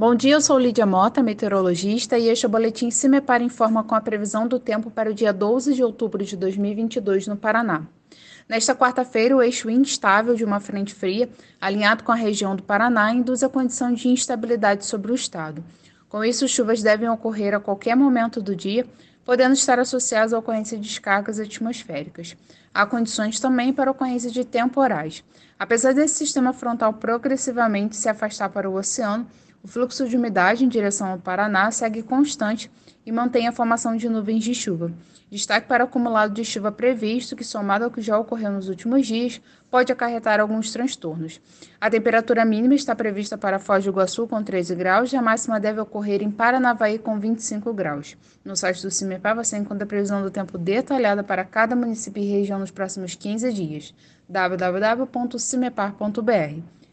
Bom dia, eu sou Lídia Mota, meteorologista, e este é Boletim Cimepar Informa com a previsão do tempo para o dia 12 de outubro de 2022 no Paraná. Nesta quarta-feira, o eixo instável de uma frente fria, alinhado com a região do Paraná, induz a condição de instabilidade sobre o estado. Com isso, chuvas devem ocorrer a qualquer momento do dia, podendo estar associadas à ocorrência de descargas atmosféricas. Há condições também para ocorrência de temporais. Apesar desse sistema frontal progressivamente se afastar para o oceano, o fluxo de umidade em direção ao Paraná segue constante e mantém a formação de nuvens de chuva. Destaque para o acumulado de chuva previsto, que, somado ao que já ocorreu nos últimos dias, pode acarretar alguns transtornos. A temperatura mínima está prevista para Foz do Iguaçu com 13 graus e a máxima deve ocorrer em Paranavaí com 25 graus. No site do CIMEPAR você encontra a previsão do tempo detalhada para cada município e região nos próximos 15 dias. www.cimepar.br